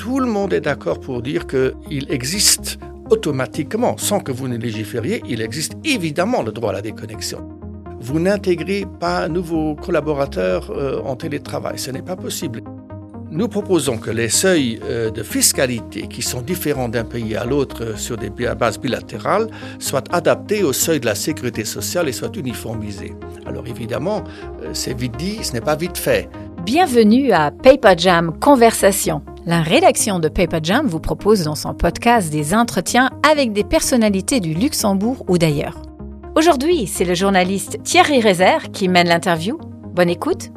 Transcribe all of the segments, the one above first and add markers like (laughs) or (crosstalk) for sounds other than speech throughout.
tout le monde est d'accord pour dire qu'il existe automatiquement, sans que vous ne légifériez, il existe évidemment le droit à la déconnexion. Vous n'intégrez pas nouveaux collaborateurs euh, en télétravail, ce n'est pas possible. Nous proposons que les seuils euh, de fiscalité qui sont différents d'un pays à l'autre euh, sur des bases bilatérales soient adaptés au seuil de la sécurité sociale et soient uniformisés. Alors évidemment, c'est vite dit, ce n'est pas vite fait. Bienvenue à Paper Jam Conversation. La rédaction de Paper Jam vous propose dans son podcast des entretiens avec des personnalités du Luxembourg ou d'ailleurs. Aujourd'hui, c'est le journaliste Thierry Rézère qui mène l'interview. Bonne écoute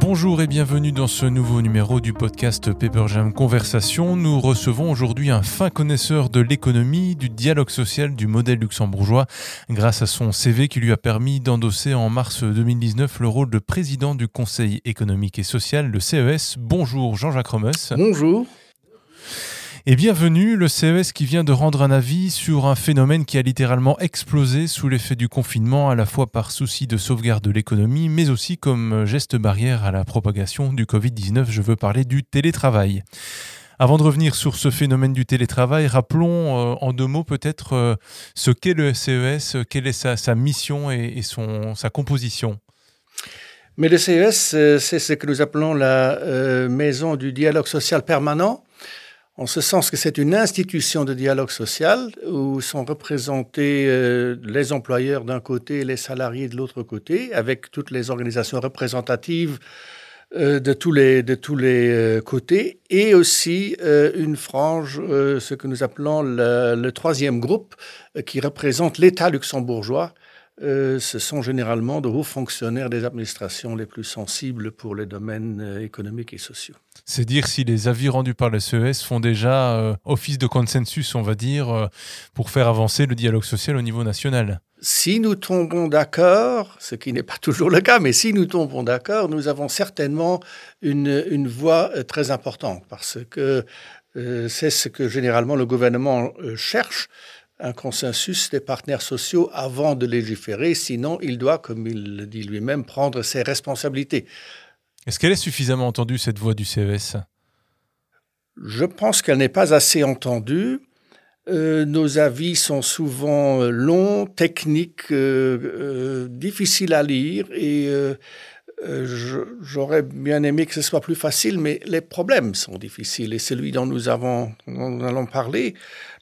Bonjour et bienvenue dans ce nouveau numéro du podcast Paper Jam Conversation. Nous recevons aujourd'hui un fin connaisseur de l'économie, du dialogue social, du modèle luxembourgeois, grâce à son CV qui lui a permis d'endosser en mars 2019 le rôle de président du Conseil économique et social, le CES. Bonjour Jean-Jacques Romes. Bonjour. Et bienvenue, le CES qui vient de rendre un avis sur un phénomène qui a littéralement explosé sous l'effet du confinement, à la fois par souci de sauvegarde de l'économie, mais aussi comme geste barrière à la propagation du Covid-19. Je veux parler du télétravail. Avant de revenir sur ce phénomène du télétravail, rappelons euh, en deux mots peut-être euh, ce qu'est le CES, quelle est sa, mission et, son, sa composition. Mais le CES, euh, c'est ce que nous appelons la maison du dialogue social permanent en ce sens que c'est une institution de dialogue social où sont représentés euh, les employeurs d'un côté et les salariés de l'autre côté, avec toutes les organisations représentatives euh, de tous les, euh, côtés, et aussi une frange, ce que nous appelons le troisième groupe, qui représente l'État luxembourgeois, euh, ce sont généralement de hauts fonctionnaires des administrations les plus sensibles pour les domaines euh, économiques et sociaux. C'est dire si les avis rendus par le CES font déjà euh, office de consensus, on va dire, pour faire avancer le dialogue social au niveau national. Si nous tombons d'accord, ce qui n'est pas (laughs) toujours le cas, mais si nous tombons d'accord, nous avons certainement une, une voie très importante parce que c'est ce que généralement le gouvernement cherche un consensus des partenaires sociaux avant de légiférer, sinon il doit, comme il le dit lui-même, prendre ses responsabilités. Est-ce qu'elle est suffisamment entendue, cette voix du CES Je pense qu'elle n'est pas assez entendue. Euh, nos avis sont souvent longs, techniques, euh, euh, difficiles à lire et j'aurais bien aimé que ce soit plus facile, mais les problèmes sont difficiles et celui dont nous, avons, dont nous allons parler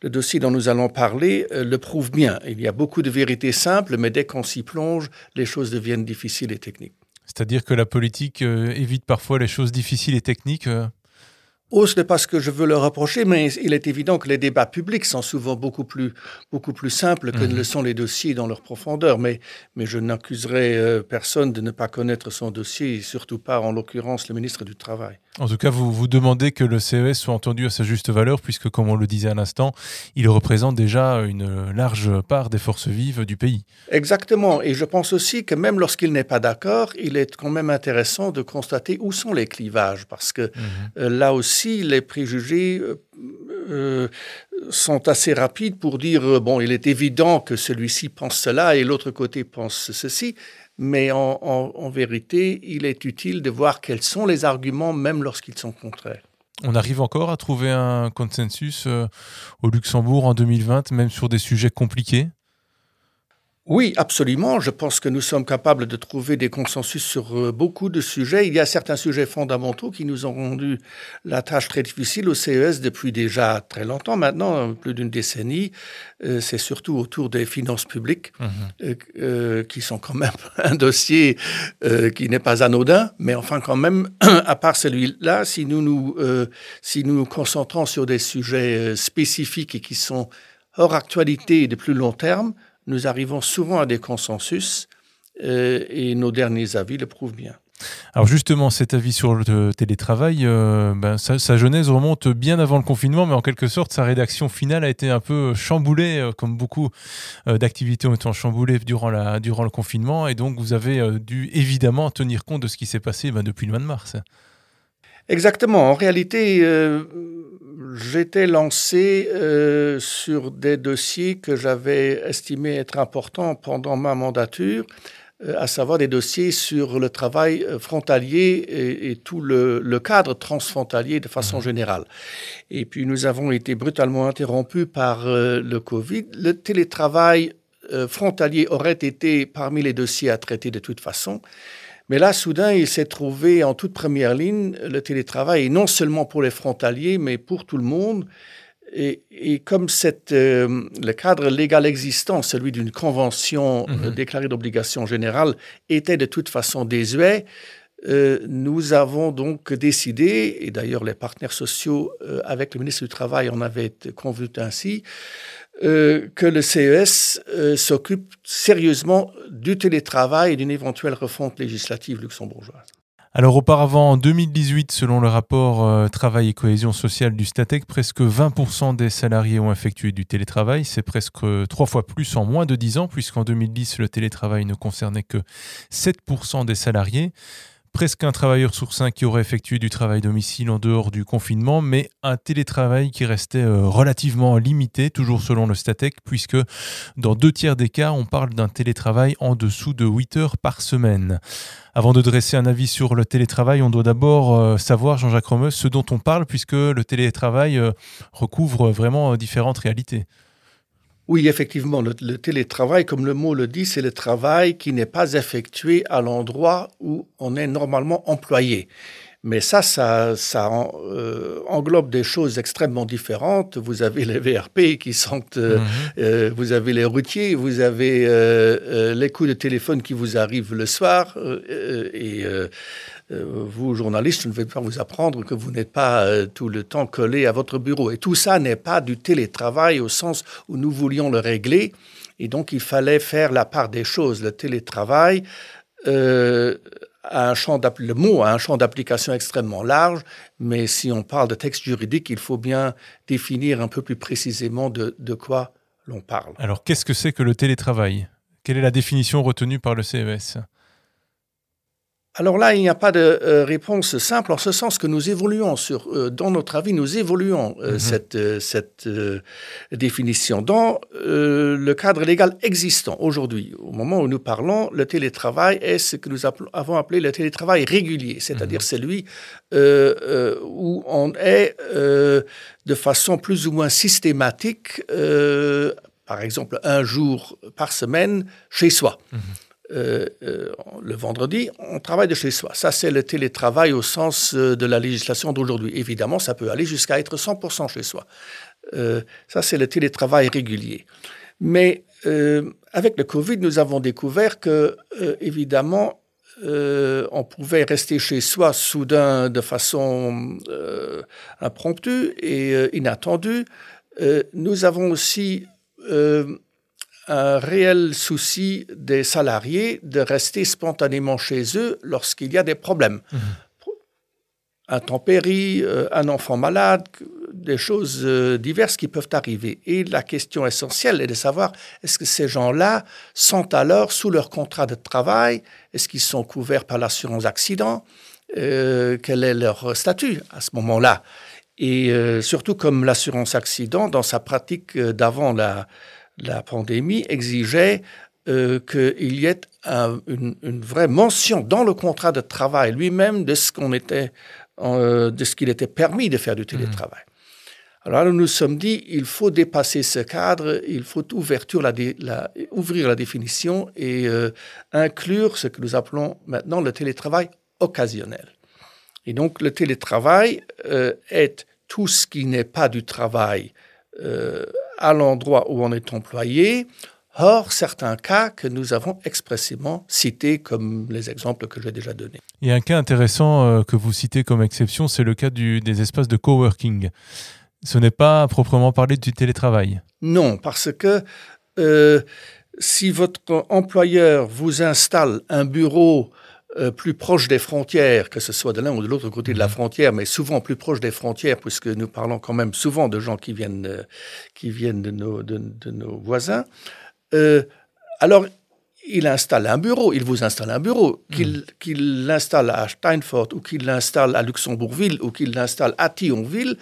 le dossier dont nous allons parler euh, le prouve bien. Il y a beaucoup de vérités simples, mais dès qu'on s'y plonge, les choses deviennent difficiles et techniques. C'est-à-dire que la politique euh, évite parfois les choses difficiles et techniques euh Oh, ce n'est pas ce que je veux leur reprocher, mais il est évident que les débats publics sont souvent beaucoup plus, beaucoup plus simples que ne le mhm. sont les dossiers dans leur profondeur. Mais, mais je n'accuserai personne de ne pas connaître son dossier, et surtout pas, en l'occurrence, le ministre du Travail. En tout cas, vous vous demandez que le CES soit entendu à sa juste valeur, puisque, comme on le disait à l'instant, il représente déjà une large part des forces vives du pays. Exactement. Et je pense aussi que même lorsqu'il n'est pas d'accord, il est quand même intéressant de constater où sont les clivages, parce que mhm. euh, là aussi, les préjugés euh, euh, sont assez rapides pour dire, bon, il est évident que celui-ci pense cela et l'autre côté pense ceci mais en, vérité, il est utile de voir quels sont les arguments, même lorsqu'ils sont contraires. On arrive encore à trouver un consensus euh, au Luxembourg en 2020, même sur des sujets compliqués? Oui, absolument. Je pense que nous sommes capables de trouver des consensus sur euh, beaucoup de sujets. Il y a certains sujets fondamentaux qui nous ont rendu la tâche très difficile au CES depuis déjà très longtemps maintenant, plus d'une décennie. Euh, c'est surtout autour des finances publiques, euh, qui sont quand même (laughs) un dossier qui n'est pas anodin, mais enfin quand même, (clears throat) à part celui-là, si nous nous, si nous nous concentrons sur des sujets spécifiques et qui sont hors actualité et de plus long terme, nous arrivons souvent à des consensus euh, et nos derniers avis le prouvent bien. Alors justement, cet avis sur le télétravail, euh, ben, sa, genèse remonte bien avant le confinement, mais en quelque sorte, sa rédaction finale a été un peu chamboulée, euh, comme beaucoup d'activités ont été chamboulées durant, la, durant le confinement, et donc vous avez dû évidemment tenir compte de ce qui s'est passé ben, depuis le mois de mars. Exactement. En réalité, j'étais lancé euh, sur des dossiers que j'avais estimés être importants pendant ma mandature, euh, à savoir des dossiers sur le travail euh, frontalier et, tout le, cadre transfrontalier de façon mmh. générale. Et puis nous avons été brutalement interrompus par euh, le Covid. Le télétravail frontalier aurait été parmi les dossiers à traiter de toute façon. Mais là, soudain, il s'est trouvé en toute première ligne le télétravail, et non seulement pour les frontaliers, mais pour tout le monde. Et, comme cette, euh, le cadre légal existant, celui d'une convention euh, mhm. déclarée d'obligation générale, était de toute façon désuet, euh, nous avons donc décidé, et d'ailleurs les partenaires sociaux avec le ministre du Travail en avaient convenu ainsi, que le CES s'occupe sérieusement du télétravail et d'une éventuelle refonte législative luxembourgeoise. Alors auparavant, en 2018, selon le rapport euh, Travail et cohésion sociale du Statec, presque 20% des salariés ont effectué du télétravail. C'est presque trois fois plus en moins de 10 ans, puisqu'en 2010, le télétravail ne concernait que 7% des salariés presque un travailleur sur cinq qui aurait effectué du travail domicile en dehors du confinement, mais un télétravail qui restait euh, relativement limité, toujours selon le Statec, puisque dans deux tiers des cas, on parle d'un télétravail en dessous de 8 heures par semaine. Avant de dresser un avis sur le télétravail, on doit d'abord euh, savoir, Jean-Jacques Romeus, ce dont on parle, puisque le télétravail euh, recouvre vraiment différentes réalités. Oui, effectivement, le, télétravail, comme le mot le dit, c'est le travail qui n'est pas effectué à l'endroit où on est normalement employé. Mais ça, ça, euh, englobe des choses extrêmement différentes. Vous avez les VRP qui sont, euh, mhm. euh, vous avez les routiers, vous avez les coups de téléphone qui vous arrivent le soir, et vous, journalistes, je ne vais pas vous apprendre que vous n'êtes pas tout le temps collé à votre bureau. Et tout ça n'est pas du télétravail au sens où nous voulions le régler. Et donc, il fallait faire la part des choses. Le télétravail un champ le mot a un champ d'application extrêmement large, mais si on parle de texte juridique, il faut bien définir un peu plus précisément de, de quoi l'on parle. Alors, qu'est-ce que c'est que le télétravail? Quelle est la définition retenue par le CES alors là, il n'y a pas de euh, réponse simple, en ce sens que nous évoluons sur, euh, dans notre avis, nous évoluons euh, mhm. cette, cette définition. Dans le cadre légal existant aujourd'hui, au moment où nous parlons, le télétravail est ce que nous avons appelé le télétravail régulier, c'est-à-dire mhm. celui où on est de façon plus ou moins systématique, par exemple un jour par semaine, chez soi. Mhm. Euh, euh, le vendredi, on travaille de chez soi. Ça, c'est le télétravail au sens euh, de la législation d'aujourd'hui. Évidemment, ça peut aller jusqu'à être 100% chez soi. ça, c'est le télétravail régulier. Mais avec le Covid, nous avons découvert que, évidemment, on pouvait rester chez soi soudain de façon impromptue et inattendue. nous avons aussi un réel souci des salariés de rester spontanément chez eux lorsqu'il y a des problèmes. Mmh. Intempéries, euh, un enfant malade, des choses euh, diverses qui peuvent arriver. Et la question essentielle est de savoir est-ce que ces gens-là sont alors sous leur contrat de travail? Est-ce qu'ils sont couverts par l'assurance accident? Euh, Quel est leur statut à ce moment-là? Et surtout comme l'assurance accident, dans sa pratique d'avant la, la pandémie exigeait euh, qu'il y ait une, vraie mention dans le contrat de travail lui-même de ce qu'on était, euh, de ce qu'il était permis de faire du télétravail. Mmh. Alors nous nous sommes dit, il faut dépasser ce cadre, il faut ouverture la, ouvrir la définition et euh, inclure ce que nous appelons maintenant le télétravail occasionnel. Et donc le télétravail est tout ce qui n'est pas du travail à l'endroit où on est employé, hors certains cas que nous avons expressément cités comme les exemples que j'ai déjà donnés. Il y a un cas intéressant euh, que vous citez comme exception, c'est le cas des espaces de coworking. Ce n'est pas proprement parler du télétravail. Non, parce que euh, si votre employeur vous installe un bureau euh, plus proche des frontières, que ce soit de l'un ou de l'autre côté de la mhm. frontière, mais souvent plus proche des frontières, puisque nous parlons quand même souvent de gens qui viennent, euh, qui viennent de, nos, de, nos voisins. Euh, alors, il installe un bureau, il vous installe un bureau, mhm. qu'il l'installe à Steinfort ou qu'il l'installe à Luxembourgville ou qu'il l'installe à Thionville,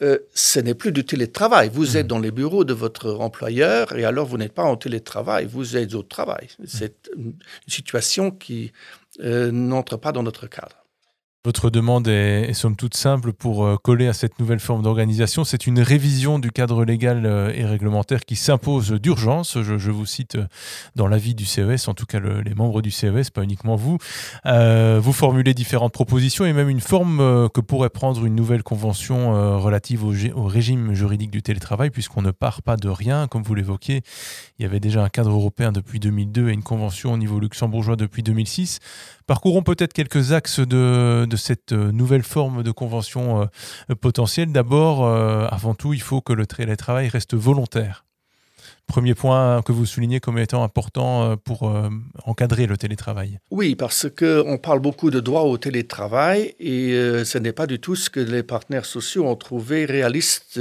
euh, ce n'est plus du télétravail. Vous êtes dans les bureaux de votre employeur et alors vous n'êtes pas en télétravail, vous êtes au travail. C'est une situation qui euh, n'entre pas dans notre cadre. Votre demande est, somme toute simple pour euh, coller à cette nouvelle forme d'organisation. C'est une révision du cadre légal euh, et réglementaire qui s'impose d'urgence. Je, vous cite euh, dans l'avis du CES, en tout cas les membres du CES, pas uniquement vous. vous formulez différentes propositions et même une forme que pourrait prendre une nouvelle convention relative au, régime juridique du télétravail, puisqu'on ne part pas de rien. Comme vous l'évoquiez, il y avait déjà un cadre européen depuis 2002 et une convention au niveau luxembourgeois depuis 2006. Parcourons peut-être quelques axes de, cette euh, nouvelle forme de convention euh, potentielle. D'abord, euh, avant tout, il faut que le télétravail reste volontaire. Premier point que vous soulignez comme étant important pour encadrer le télétravail. Oui, parce qu'on parle beaucoup de droit au télétravail et ce n'est pas du tout ce que les partenaires sociaux ont trouvé réaliste.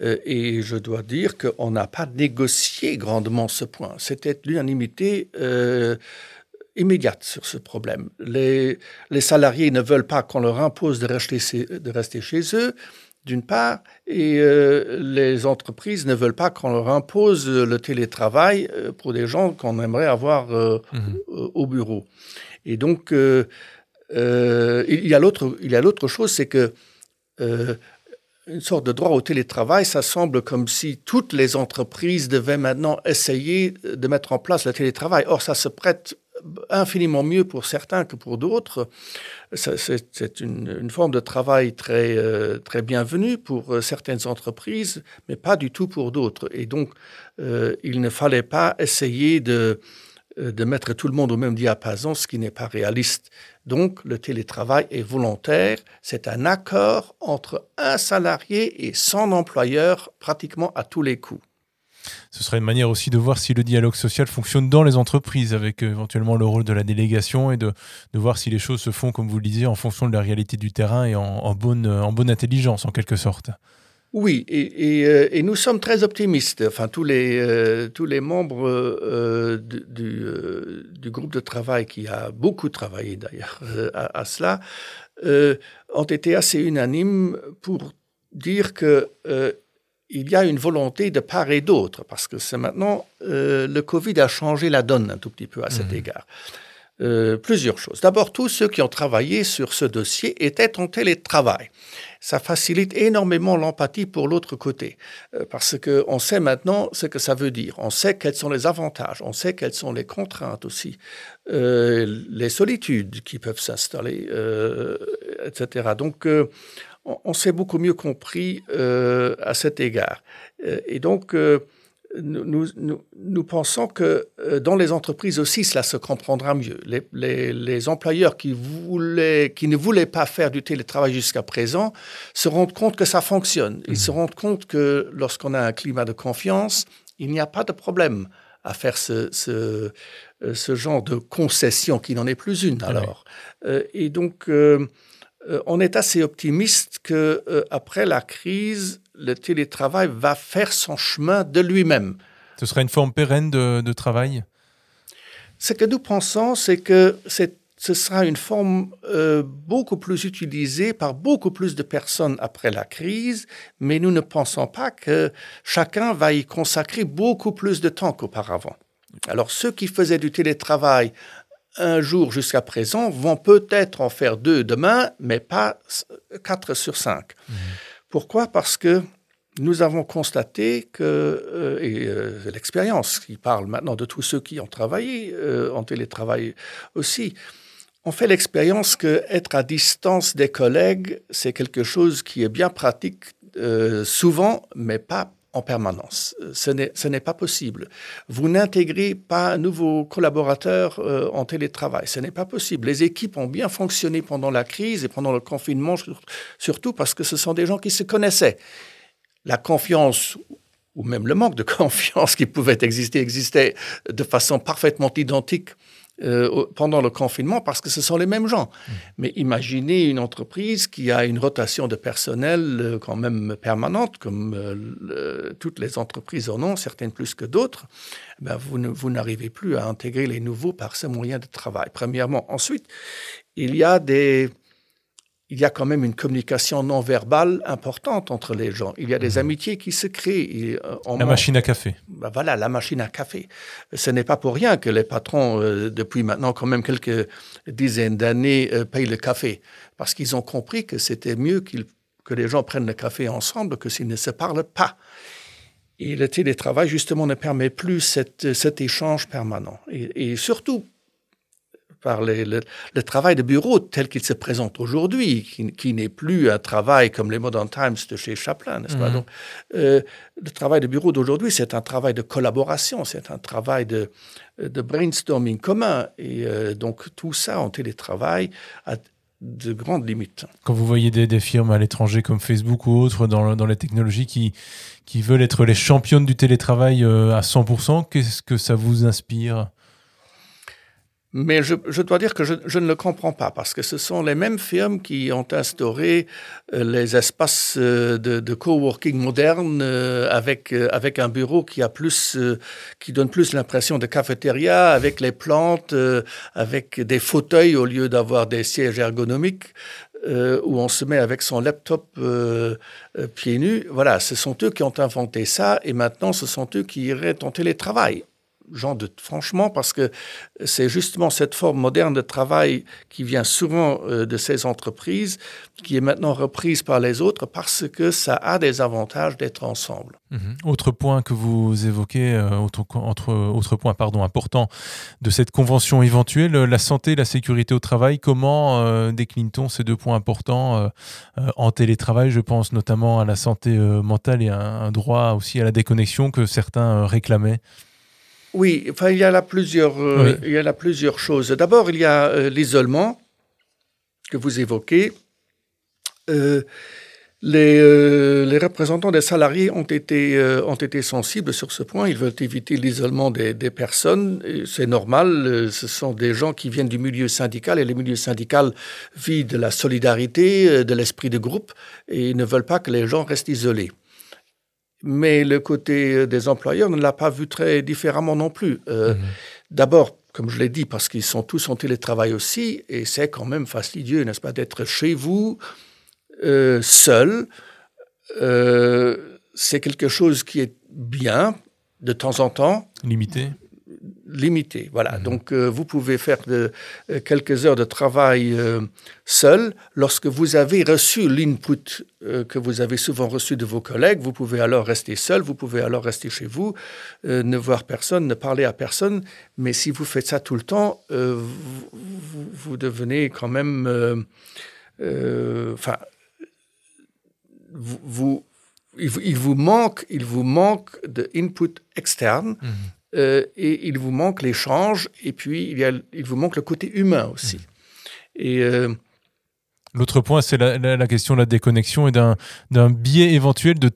et je dois dire qu'on n'a pas négocié grandement ce point. C'était l'unanimité immédiate sur ce problème. Les, les salariés ne veulent pas qu'on leur impose de rester, de rester chez eux, d'une part, et euh, les entreprises ne veulent pas qu'on leur impose le télétravail euh, pour des gens qu'on aimerait avoir euh, mhm. au bureau. Et donc, il y a l'autre chose, c'est que une sorte de droit au télétravail, ça semble comme si toutes les entreprises devaient maintenant essayer de mettre en place le télétravail. Or, ça se prête infiniment mieux pour certains que pour d'autres. C'est une, forme de travail très, euh, très bienvenue pour euh, certaines entreprises, mais pas du tout pour d'autres. Et donc, euh, il ne fallait pas essayer de, de mettre tout le monde au même diapason, ce qui n'est pas réaliste. Donc, le télétravail est volontaire. C'est un accord entre un salarié et son employeur pratiquement à tous les coups ce serait une manière aussi de voir si le dialogue social fonctionne dans les entreprises, avec euh, éventuellement le rôle de la délégation et de, voir si les choses se font, comme vous le disiez, en fonction de la réalité du terrain et en, bonne, en bonne intelligence, en quelque sorte. Oui, et, et, euh, nous sommes très optimistes. Enfin, tous les, euh, membres du, groupe de travail qui a beaucoup travaillé d'ailleurs à, cela ont été assez unanimes pour dire que il y a une volonté de part et d'autre, parce que c'est maintenant, euh, le Covid a changé la donne un tout petit peu à cet mmh. égard. Euh, plusieurs choses. D'abord, tous ceux qui ont travaillé sur ce dossier étaient en télétravail. Ça facilite énormément l'empathie pour l'autre côté, euh, parce qu'on sait maintenant ce que ça veut dire. On sait quels sont les avantages, on sait quelles sont les contraintes aussi, les solitudes qui peuvent s'installer, etc. Donc, on, s'est beaucoup mieux compris euh, à cet égard. Euh, et donc, euh, nous, nous, pensons que dans les entreprises aussi, cela se comprendra mieux. Les, employeurs qui, voulaient, qui ne voulaient pas faire du télétravail jusqu'à présent se rendent compte que ça fonctionne. Ils se mmh. rendent compte que lorsqu'on a un climat de confiance, il n'y a pas de problème à faire ce, ce, genre de concession qui n'en est plus une ah alors. et donc, euh, on est assez optimiste que euh, après la crise, le télétravail va faire son chemin de lui-même. Ce sera une forme pérenne de, travail? Ce que nous pensons, c'est que ce sera une forme euh, beaucoup plus utilisée par beaucoup plus de personnes après la crise, mais nous ne pensons pas que chacun va y consacrer beaucoup plus de temps qu'auparavant. Alors ceux qui faisaient du télétravail un jour jusqu'à présent vont peut-être en faire deux demain, mais pas quatre sur cinq. Mhm. Pourquoi? Parce que nous avons constaté que, euh, et euh, l'expérience qui parle maintenant de tous ceux qui ont travaillé euh, en télétravail aussi, on fait l'expérience que être à distance des collègues, c'est quelque chose qui est bien pratique souvent, mais pas en permanence. Ce n'est pas possible. Vous n'intégrez pas un nouveau collaborateur euh, en télétravail. Ce n'est pas possible. Les équipes ont bien fonctionné pendant la crise et pendant le confinement, surtout parce que ce sont des gens qui se connaissaient. La confiance ou même le manque de (laughs) confiance qui pouvait exister existait de façon parfaitement identique euh, pendant le confinement parce que ce sont les mêmes gens. Mmh. Mais imaginez une entreprise qui a une rotation de personnel euh, quand même permanente, comme euh, toutes les entreprises en ont, certaines plus que d'autres. Ben vous, n'arrivez plus à intégrer les nouveaux par ce moyen de travail, premièrement. Ensuite, il y a des, il y a quand même une communication non verbale importante entre les gens. Il y a des mhm. amitiés qui se créent. Euh, la machine à café. Ben voilà, la machine à café. Ce n'est pas pour rien que les patrons, euh, depuis maintenant quand même quelques dizaines d'années, euh, payent le café. Parce qu'ils ont compris que c'était mieux que les gens prennent le café ensemble que s'ils ne se parlent pas. Et le télétravail, justement, ne permet plus cet échange permanent. Et, et surtout, par le, travail de bureau tel qu'il se présente aujourd'hui, qui, n'est plus un travail comme les Modern Times de chez Chaplin, n'est-ce pas? Mhm. Donc, euh, le travail de bureau d'aujourd'hui, c'est un travail de collaboration, c'est un travail de, de brainstorming commun. Et euh, donc, tout ça en télétravail a de grandes limites. Quand vous voyez des, firmes à l'étranger comme Facebook ou autres dans, dans les technologies qui, qui veulent être les championnes du télétravail euh, à 100%, qu'est-ce que ça vous inspire? Mais je, je, dois dire que je, je, ne le comprends pas parce que ce sont les mêmes firmes qui ont instauré euh, les espaces euh, de, de coworking modernes euh, avec avec un bureau qui a plus qui donne plus l'impression de cafétéria avec les plantes avec des fauteuils au lieu d'avoir des sièges ergonomiques où on se met avec son laptop pieds nus. Voilà, ce sont eux qui ont inventé ça et maintenant ce sont eux qui iraient en télétravail j'en doute franchement, parce que c'est justement cette forme moderne de travail qui vient souvent euh, de ces entreprises, qui est maintenant reprise par les autres, parce que ça a des avantages d'être ensemble. Mhm. Autre point que vous évoquez, euh, autre, entre, autre point pardon, important de cette convention éventuelle, la santé et la sécurité au travail. Comment euh, décline-t-on ces deux points importants en télétravail? Je pense notamment à la santé mentale et un droit aussi à la déconnexion que certains réclamaient. Oui, enfin, il y a là plusieurs, euh, il y a là plusieurs choses. D'abord, il y a euh, l'isolement que vous évoquez. Euh, les, représentants des salariés ont été, ont été sensibles sur ce point. Ils veulent éviter l'isolement des, des, personnes. C'est normal. Ce sont des gens qui viennent du milieu syndical et le milieu syndical vit de la solidarité, de l'esprit de groupe et ils ne veulent pas que les gens restent isolés mais le côté euh, des employeurs ne l'a pas vu très différemment non plus. Euh, mhm. D'abord, comme je l'ai dit, parce qu'ils sont tous en télétravail aussi, et c'est quand même fastidieux, n'est-ce pas, d'être chez vous, euh, seul. c'est quelque chose qui est bien de temps en temps. Limité limité. Voilà. Mhm. Donc, euh, vous pouvez faire de, euh, quelques heures de travail euh, seul. Lorsque vous avez reçu l'input que vous avez souvent reçu de vos collègues, vous pouvez alors rester seul, vous pouvez alors rester chez vous, ne voir personne, ne parler à personne. Mais si vous faites ça tout le temps, vous, vous, devenez quand même... Enfin, vous, il, vous manque, il vous manque de input externe. Mhm. Euh, et il vous manque l'échange, et puis il, y a, il vous manque le côté humain aussi. Mmh. Et euh, L'autre point, c'est la, question de la déconnexion et d'un biais éventuel de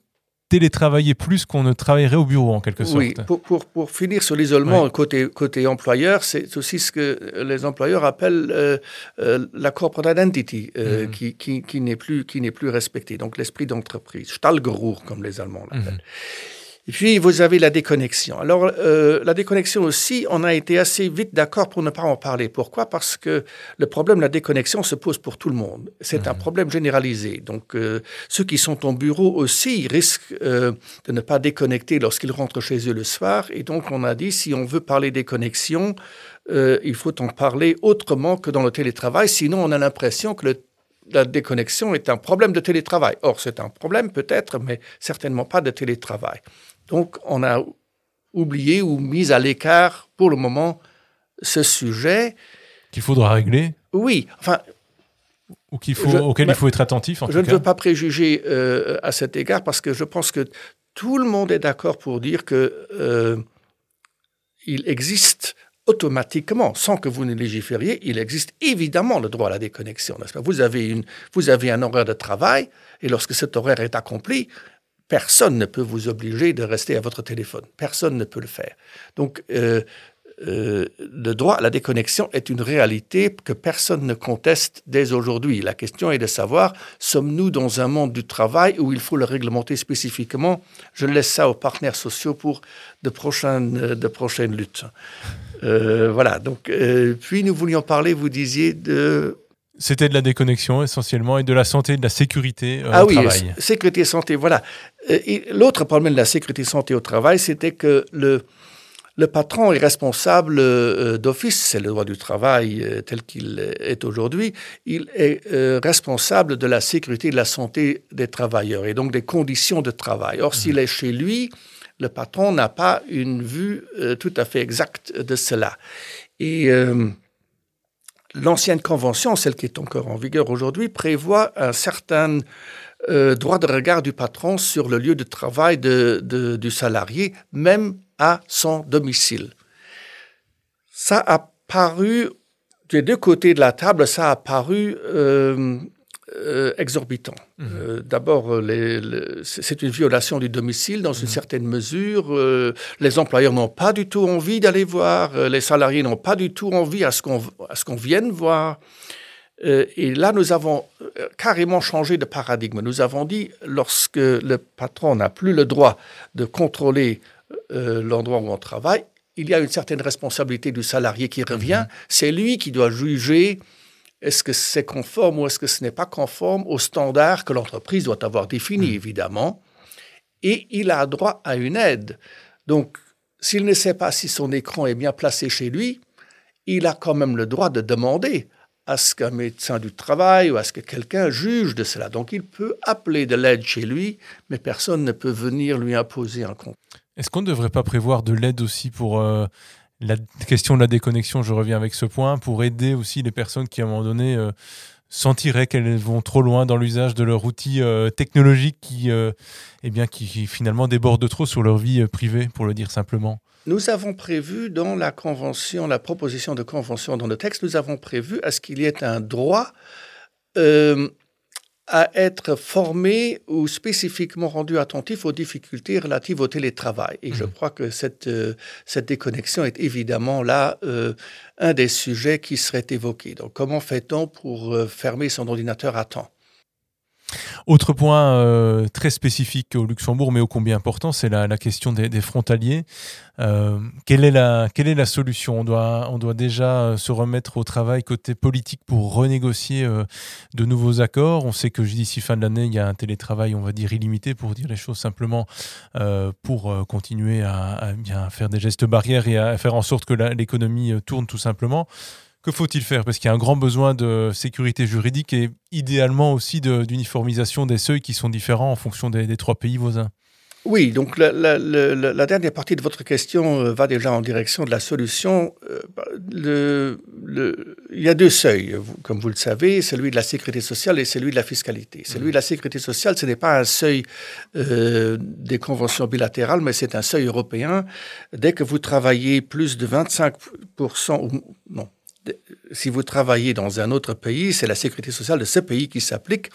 télétravailler plus qu'on ne travaillerait au bureau, en quelque sorte. Oui, pour, pour, pour finir sur l'isolement côté, côté employeur, c'est aussi ce que les employeurs appellent euh, la corporate identity, mmh. qui, qui, qui n'est plus, plus respectée, donc l'esprit d'entreprise, Stahlgeruch, comme les Allemands l'appellent. Mmh. Et puis, vous avez la déconnexion. Alors, euh, la déconnexion aussi, on a été assez vite d'accord pour ne pas en parler. Pourquoi? Parce que le problème de la déconnexion se pose pour tout le monde. C'est un mmh. problème généralisé. Donc, euh, ceux qui sont au bureau aussi risquent euh, de ne pas déconnecter lorsqu'ils rentrent chez eux le soir. Et donc, on a dit, si on veut parler déconnexion, il faut en parler autrement que dans le télétravail. Sinon, on a l'impression que la déconnexion est un problème de télétravail. Or, c'est un problème peut-être, mais certainement pas de télétravail. Donc, on a oublié ou mis à l'écart pour le moment ce sujet. Qu'il faudra régler Oui, enfin. Ou qu'il faut, auquel il faut être attentif, en Je ne veux pas préjuger euh, à cet égard parce que je pense que tout le monde est d'accord pour dire que euh, il existe automatiquement, sans que vous ne légifériez, il existe évidemment le droit à la déconnexion. Pas? Vous, avez une, vous avez un horaire de travail, et lorsque cet horaire est accompli, Personne ne peut vous obliger de rester à votre téléphone. Personne ne peut le faire. Donc, euh, euh, le droit à la déconnexion est une réalité que personne ne conteste dès aujourd'hui. La question est de savoir, sommes-nous dans un monde du travail où il faut le réglementer spécifiquement? Je laisse ça aux partenaires sociaux pour de prochaines, luttes. Euh, voilà, donc, puis nous voulions parler, vous disiez, de C'était de la déconnexion essentiellement et de la santé et de la sécurité ah au oui, travail. sécurité santé, voilà. L'autre problème de la sécurité santé au travail, c'était que le, le patron est responsable euh, d'office, c'est le droit du travail euh, tel qu'il est aujourd'hui, il est euh, responsable de la sécurité et de la santé des travailleurs et donc des conditions de travail. Or, s'il mmh. est chez lui, le patron n'a pas une vue tout à fait exacte de cela. Et l'ancienne convention, celle qui est encore en vigueur aujourd'hui, prévoit un certain droit de regard du patron sur le lieu de travail du salarié, même à son domicile. Ça a paru, des deux côtés de la table, ça a paru euh, euh, exorbitant. Mhm. Euh, d'abord, c'est une violation du domicile dans une mhm. certaine mesure. les employeurs n'ont pas du tout envie d'aller voir, les salariés n'ont pas du tout envie à ce qu'on vienne voir. et là, nous avons carrément changé de paradigme. Nous avons dit, lorsque le patron n'a plus le droit de contrôler euh, l'endroit où on travaille, il y a une certaine responsabilité du salarié qui revient. Mhm. C'est lui qui doit juger est-ce que c'est conforme ou est-ce que ce n'est pas conforme aux standards que l'entreprise doit avoir définis, mhm. évidemment. Et il a droit à une aide. Donc, s'il ne sait pas si son écran est bien placé chez lui, il a quand même le droit de demander à ce qu'un médecin du travail ou à ce que quelqu'un juge de cela. Donc il peut appeler de l'aide chez lui, mais personne ne peut venir lui imposer un compte. Est-ce qu'on ne devrait pas prévoir de l'aide aussi pour euh, la question de la déconnexion Je reviens avec ce point, pour aider aussi les personnes qui, à un moment donné, euh, sentiraient qu'elles vont trop loin dans l'usage de leur outil euh, technologique qui, eh bien, qui, finalement déborde trop sur leur vie privée, pour le dire simplement. Nous avons prévu dans la convention, la proposition de convention dans le texte, nous avons prévu à ce qu'il y ait un droit à être formé ou spécifiquement rendu attentif aux difficultés relatives au télétravail. Et je mmh. crois que cette, euh, cette déconnexion est évidemment là euh, un des sujets qui serait évoqué. Donc comment fait-on pour euh, fermer son ordinateur à temps? Autre point euh, très spécifique au Luxembourg, mais ô combien important, c'est la, question des, frontaliers. Euh, quelle, est la, quelle est la solution? On doit, on doit déjà euh, se remettre au travail côté politique pour renégocier de nouveaux accords. On sait que d'ici fin de l'année, il y a un télétravail, on va dire, illimité, pour dire les choses simplement, pour continuer à, bien faire des gestes barrières et à faire en sorte que l'économie tourne tout simplement. Que faut-il faire? Parce qu'il y a un grand besoin de sécurité juridique et idéalement aussi d'uniformisation des seuils qui sont différents en fonction des, trois pays voisins. Oui, donc la, dernière partie de votre question euh, va déjà en direction de la solution. Euh, il y a deux seuils, comme vous le savez, celui de la sécurité sociale et celui de la fiscalité. Celui de la sécurité sociale, ce n'est pas un seuil euh, des conventions bilatérales, mais c'est un seuil européen. Dès que vous travaillez plus de 25%, ou non, si vous travaillez dans un autre pays, c'est la sécurité sociale de ce pays qui s'applique,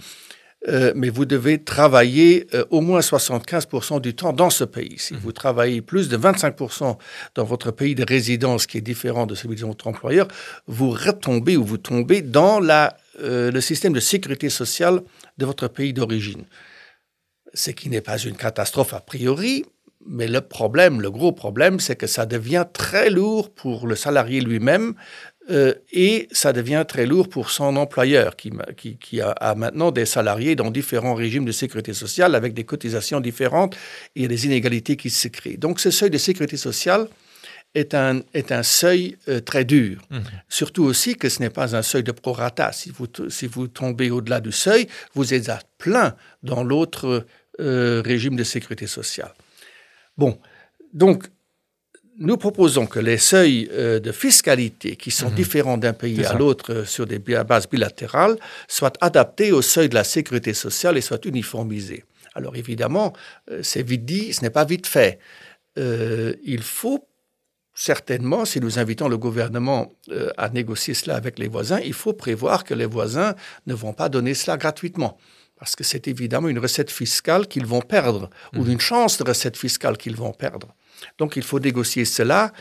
euh, mais vous devez travailler euh, au moins 75% du temps dans ce pays. Si vous travaillez plus de 25% dans votre pays de résidence, qui est différent de celui de votre employeur, vous retombez ou vous tombez dans la, euh, le système de sécurité sociale de votre pays d'origine. Ce qui n'est pas une catastrophe a priori, mais le problème, le gros problème, c'est que ça devient très lourd pour le salarié lui-même euh, et ça devient très lourd pour son employeur qui, qui, a, maintenant des salariés dans différents régimes de sécurité sociale avec des cotisations différentes et des inégalités qui se créent. Donc ce seuil de sécurité sociale est un, est un seuil euh, très dur. Mmh. Surtout aussi que ce n'est pas un seuil de prorata. Si vous, si vous tombez au-delà du seuil, vous êtes à plein dans l'autre euh, régime de sécurité sociale. Bon, donc nous proposons que les seuils euh, de fiscalité qui sont mhm. différents d'un pays à l'autre euh, sur des bases bilatérales soient adaptés au seuil de la sécurité sociale et soient uniformisés. Alors évidemment, euh, c'est vite dit, ce n'est pas vite fait. il faut certainement, si nous invitons le gouvernement à négocier cela avec les voisins, il faut prévoir que les voisins ne vont pas donner cela gratuitement parce que c'est évidemment une recette fiscale qu'ils vont perdre, ou mhm. une chance de recette fiscale qu'ils vont perdre. Donc il faut négocier cela,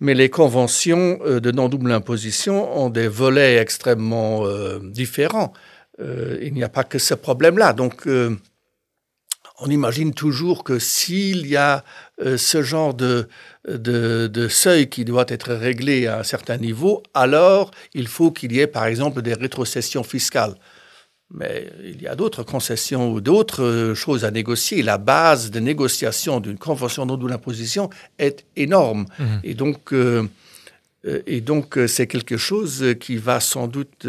mais les conventions euh, de non-double imposition ont des volets extrêmement euh, différents. Euh, il n'y a pas que ce problème-là. Donc on imagine toujours que s'il y a ce genre de, de, seuil qui doit être réglé à un certain niveau, alors il faut qu'il y ait par exemple des rétrocessions fiscales. Mais il y a d'autres concessions ou d'autres euh, choses à négocier. La base de négociation d'une convention non double imposition est énorme. Mmh. Et donc, euh, et donc, c'est quelque chose qui va sans doute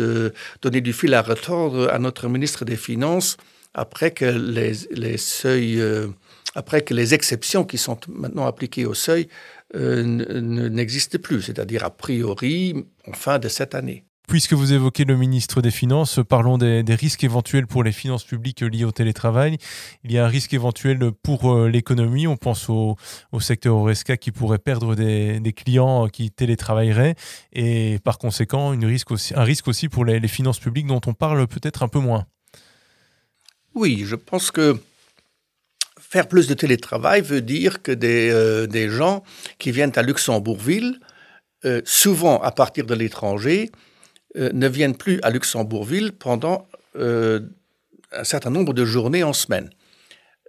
donner du fil à retordre à notre ministre des Finances après que les, les seuils, euh, après que les exceptions qui sont maintenant appliquées au seuil euh, n'existent plus, c'est-à-dire a priori en fin de cette année. Puisque vous évoquez le ministre des Finances, parlons des, risques éventuels pour les finances publiques liés au télétravail. Il y a un risque éventuel pour euh, l'économie. On pense au, secteur Oresca qui pourrait perdre des, clients qui télétravailleraient et par conséquent un risque aussi pour les finances publiques dont on parle peut-être un peu moins. Oui, je pense que faire plus de télétravail veut dire que des, euh, gens qui viennent à Luxembourgville, euh, souvent à partir de l'étranger, euh, ne viennent plus à Luxembourgville pendant un certain nombre de journées en semaine.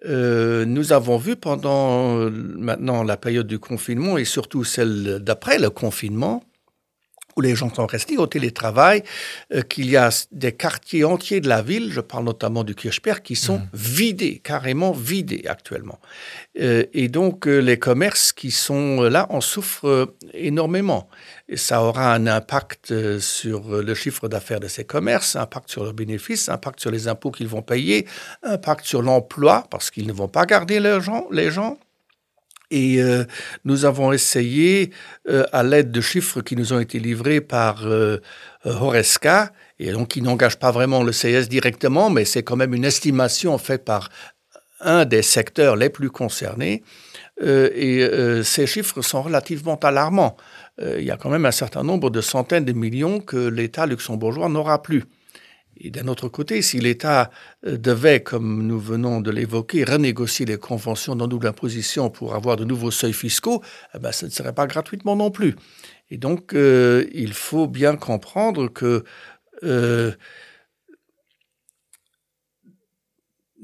nous avons vu pendant maintenant la période du confinement et surtout celle d'après le confinement où les gens sont restés au télétravail, euh, qu'il y a des quartiers entiers de la ville, je parle notamment du Kirchberg, qui sont mmh. vidés, carrément vidés actuellement. Euh, et donc euh, les commerces qui sont là en souffrent énormément. Et ça aura un impact sur le chiffre d'affaires de ces commerces, un impact sur leurs bénéfices, un impact sur les impôts qu'ils vont payer, un impact sur l'emploi, parce qu'ils ne vont pas garder les gens. Les gens. Et euh, nous avons essayé, euh, à l'aide de chiffres qui nous ont été livrés par euh, Horesca, et donc qui n'engage pas vraiment le CS directement, mais c'est quand même une estimation faite par un des secteurs les plus concernés. et ces chiffres sont relativement alarmants. il y a quand même un certain nombre de centaines de millions que l'État luxembourgeois n'aura plus. Et d'un autre côté, si l'État euh, devait, comme nous venons de l'évoquer, renégocier les conventions non double imposition pour avoir de nouveaux seuils fiscaux, eh ben, ce ne serait pas gratuitement non plus. Et donc, euh, il faut bien comprendre que euh,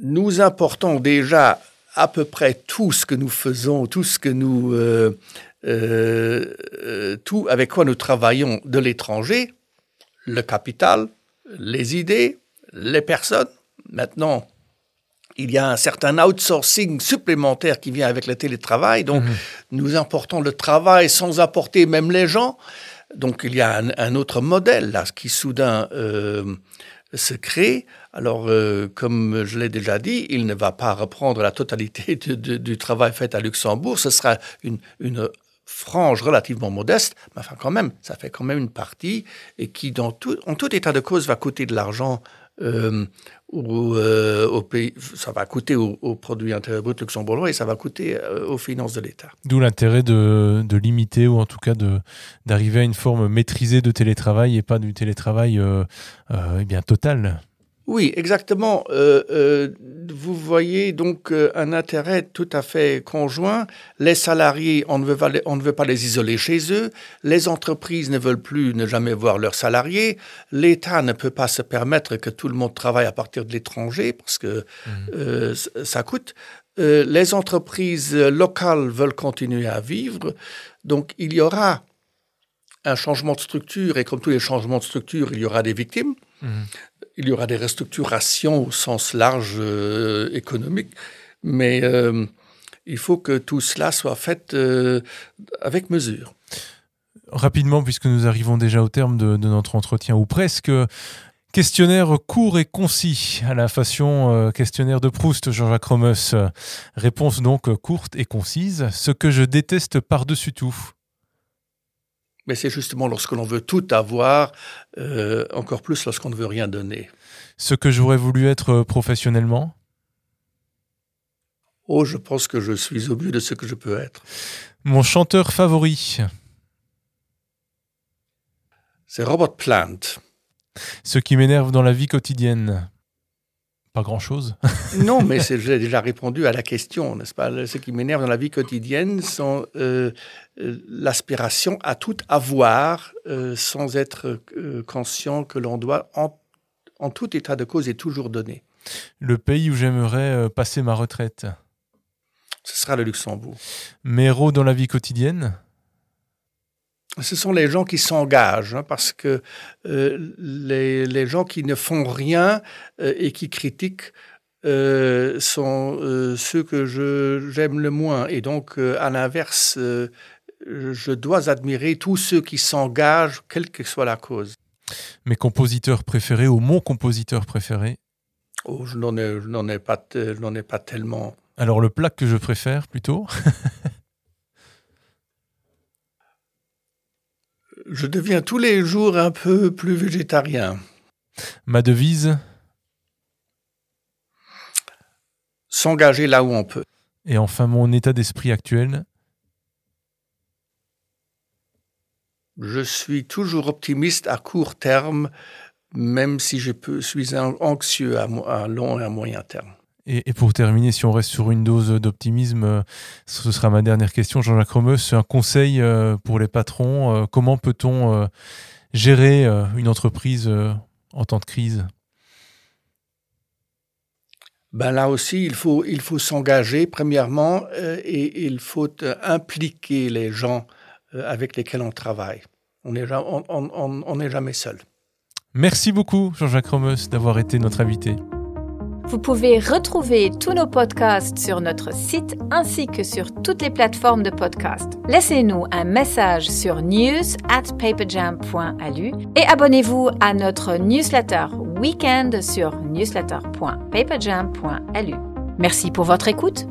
nous importons déjà à peu près tout ce que nous faisons, tout ce que nous, tout avec quoi nous travaillons de l'étranger, le capital, les idées, les personnes. Maintenant, il y a un certain outsourcing supplémentaire qui vient avec le télétravail. Donc, mhm. nous importons le travail sans apporter même les gens. Donc, il y a un, autre modèle là qui soudain euh, se crée. Alors, euh, comme je l'ai déjà dit, il ne va pas reprendre la totalité (laughs) du travail fait à Luxembourg. Ce sera une, une frange relativement modeste, mais enfin quand même, ça fait quand même une partie et qui, dans tout, en tout état de cause, va coûter de l'argent euh, euh, au pays, ça va coûter au, produit intérieur brut luxembourgeois et ça va coûter euh, aux finances de l'État. D'où l'intérêt de, de, limiter ou en tout cas d'arriver à une forme maîtrisée de télétravail et pas du télétravail eh bien total. Oui, exactement. Euh, euh, vous voyez donc euh, un intérêt tout à fait conjoint. Les salariés, on ne, veut pas les, on ne veut pas les isoler chez eux. Les entreprises ne veulent plus ne jamais voir leurs salariés. L'État ne peut pas se permettre que tout le monde travaille à partir de l'étranger parce que mmh. ça coûte. les entreprises locales veulent continuer à vivre. Donc il y aura un changement de structure et comme tous les changements de structure, il y aura des victimes. Mmh il y aura des restructurations au sens large euh, économique, mais euh, il faut que tout cela soit fait euh, avec mesure. Rapidement, puisque nous arrivons déjà au terme de, notre entretien, ou presque, questionnaire court et concis, à la façon questionnaire de Proust, Jean-Jacques Romus. Réponse donc courte et concise. Ce que je déteste par-dessus tout. Mais c'est justement lorsque l'on veut tout avoir, euh, encore plus lorsqu'on ne veut rien donner. Ce que j'aurais voulu être euh, professionnellement? Oh, je pense que je suis au but de ce que je peux être. Mon chanteur favori C'est Robert Plant. Ce qui m'énerve dans la vie quotidienne pas grand-chose. (laughs) non, mais j'ai déjà répondu à la question, n'est-ce pas? Ce qui m'énerve dans la vie quotidienne, sont euh, euh, l'aspiration à tout avoir euh, sans être conscient que l'on doit, en, tout état de cause, et toujours donner. Le pays où j'aimerais passer ma retraite Ce sera le Luxembourg. Mes héros dans la vie quotidienne ce sont les gens qui s'engagent, hein, parce que euh, les, les, gens qui ne font rien euh, et qui critiquent euh, sont ceux que j'aime le moins. Et donc, à l'inverse, je dois admirer tous ceux qui s'engagent, quelle que soit la cause. Mes compositeurs préférés ou mon compositeur préféré? Oh, je n'en ai, je n'en ai, pas, je n'en ai pas tellement. Alors, le plat que je préfère plutôt? (laughs) je deviens tous les jours un peu plus végétarien. Ma devise? S'engager là où on peut. Et enfin, mon état d'esprit actuel? Je suis toujours optimiste à court terme, même si je peux, suis anxieux à, à long et à moyen terme. Et, et, pour terminer, si on reste sur une dose d'optimisme, euh, ce sera ma dernière question, Jean-Jacques Romeus. Un conseil euh, pour les patrons, euh, comment peut-on gérer une entreprise en temps de crise? Ben Là aussi, il faut, il faut s'engager, premièrement, et il faut impliquer les gens avec lesquels on travaille. On n'est on, on, on, jamais seul. Merci beaucoup, Jean-Jacques Romeus, d'avoir été notre invité. Vous pouvez retrouver tous nos podcasts sur notre site ainsi que sur toutes les plateformes de podcast. Laissez-nous un message sur news at paperjam.alu et abonnez-vous à notre newsletter weekend sur newsletter.paperjam.alu. Merci pour votre écoute